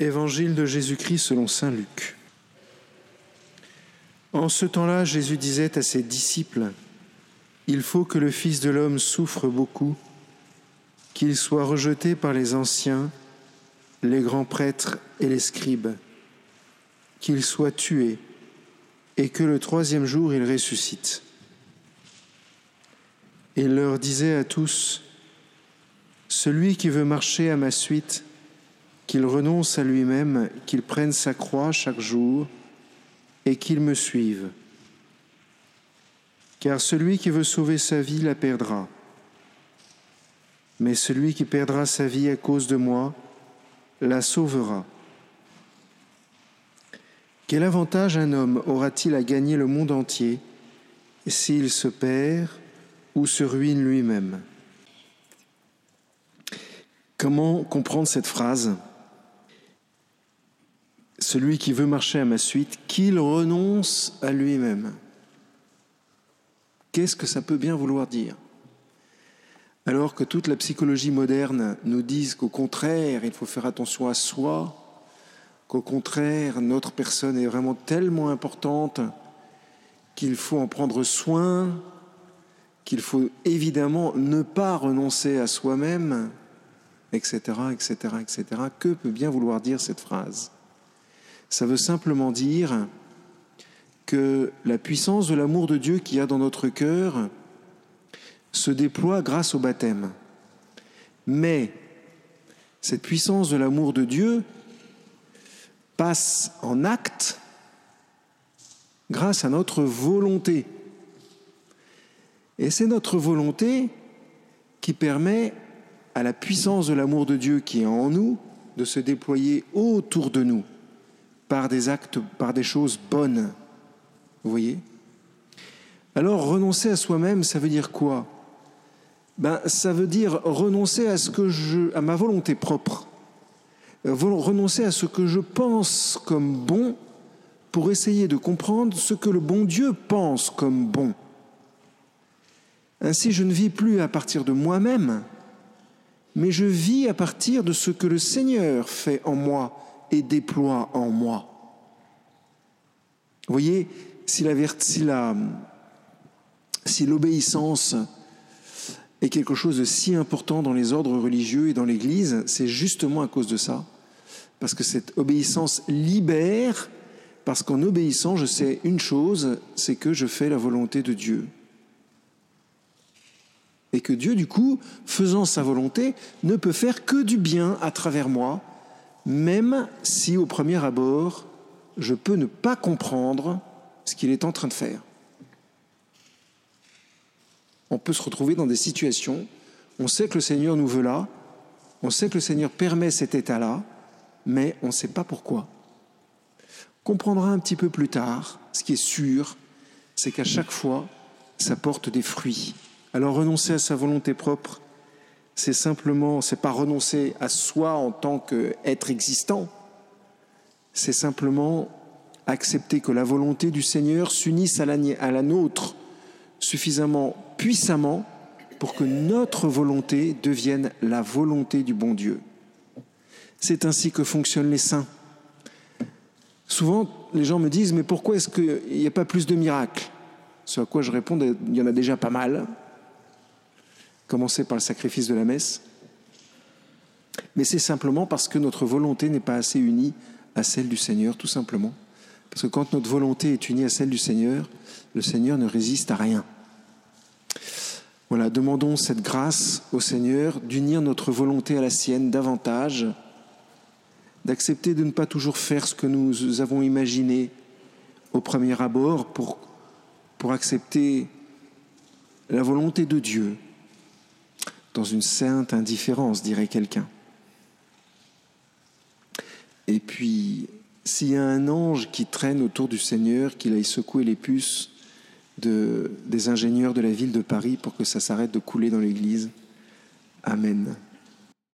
Évangile de Jésus-Christ selon Saint Luc. En ce temps-là, Jésus disait à ses disciples, Il faut que le Fils de l'homme souffre beaucoup, qu'il soit rejeté par les anciens, les grands prêtres et les scribes, qu'il soit tué, et que le troisième jour il ressuscite. Il leur disait à tous, Celui qui veut marcher à ma suite, qu'il renonce à lui-même, qu'il prenne sa croix chaque jour et qu'il me suive. Car celui qui veut sauver sa vie la perdra. Mais celui qui perdra sa vie à cause de moi la sauvera. Quel avantage un homme aura-t-il à gagner le monde entier s'il se perd ou se ruine lui-même? Comment comprendre cette phrase? Celui qui veut marcher à ma suite, qu'il renonce à lui-même. Qu'est-ce que ça peut bien vouloir dire? Alors que toute la psychologie moderne nous dise qu'au contraire, il faut faire attention à soi, qu'au contraire, notre personne est vraiment tellement importante qu'il faut en prendre soin, qu'il faut évidemment ne pas renoncer à soi-même, etc., etc., etc. Que peut bien vouloir dire cette phrase? Ça veut simplement dire que la puissance de l'amour de Dieu qu'il y a dans notre cœur se déploie grâce au baptême. Mais cette puissance de l'amour de Dieu passe en acte grâce à notre volonté. Et c'est notre volonté qui permet à la puissance de l'amour de Dieu qui est en nous de se déployer autour de nous par des actes, par des choses bonnes. Vous voyez? Alors renoncer à soi-même, ça veut dire quoi? Ben, Ça veut dire renoncer à, ce que je, à ma volonté propre, euh, renoncer à ce que je pense comme bon pour essayer de comprendre ce que le bon Dieu pense comme bon. Ainsi, je ne vis plus à partir de moi-même, mais je vis à partir de ce que le Seigneur fait en moi et déploie en moi. Vous voyez, si l'obéissance est quelque chose de si important dans les ordres religieux et dans l'Église, c'est justement à cause de ça. Parce que cette obéissance libère, parce qu'en obéissant, je sais une chose, c'est que je fais la volonté de Dieu. Et que Dieu, du coup, faisant sa volonté, ne peut faire que du bien à travers moi, même si au premier abord, je peux ne pas comprendre ce qu'il est en train de faire. On peut se retrouver dans des situations, on sait que le Seigneur nous veut là, on sait que le Seigneur permet cet état-là, mais on ne sait pas pourquoi. On comprendra un petit peu plus tard, ce qui est sûr, c'est qu'à chaque fois, ça porte des fruits. Alors renoncer à sa volonté propre, c'est simplement, c'est pas renoncer à soi en tant qu'être existant, c'est simplement accepter que la volonté du Seigneur s'unisse à la, nôtre suffisamment puissamment pour que notre volonté devienne la volonté du bon Dieu. C'est ainsi que fonctionnent les saints. Souvent, les gens me disent, mais pourquoi est-ce qu'il n'y a pas plus de miracles? Ce à quoi je réponds, il y en a déjà pas mal. Commencer par le sacrifice de la messe. Mais c'est simplement parce que notre volonté n'est pas assez unie à celle du Seigneur, tout simplement. Parce que quand notre volonté est unie à celle du Seigneur, le Seigneur ne résiste à rien. Voilà, demandons cette grâce au Seigneur d'unir notre volonté à la sienne davantage, d'accepter de ne pas toujours faire ce que nous avons imaginé au premier abord pour, pour accepter la volonté de Dieu dans une sainte indifférence, dirait quelqu'un. Et puis, s'il y a un ange qui traîne autour du Seigneur, qu'il aille secouer les puces de, des ingénieurs de la ville de Paris pour que ça s'arrête de couler dans l'Église. Amen.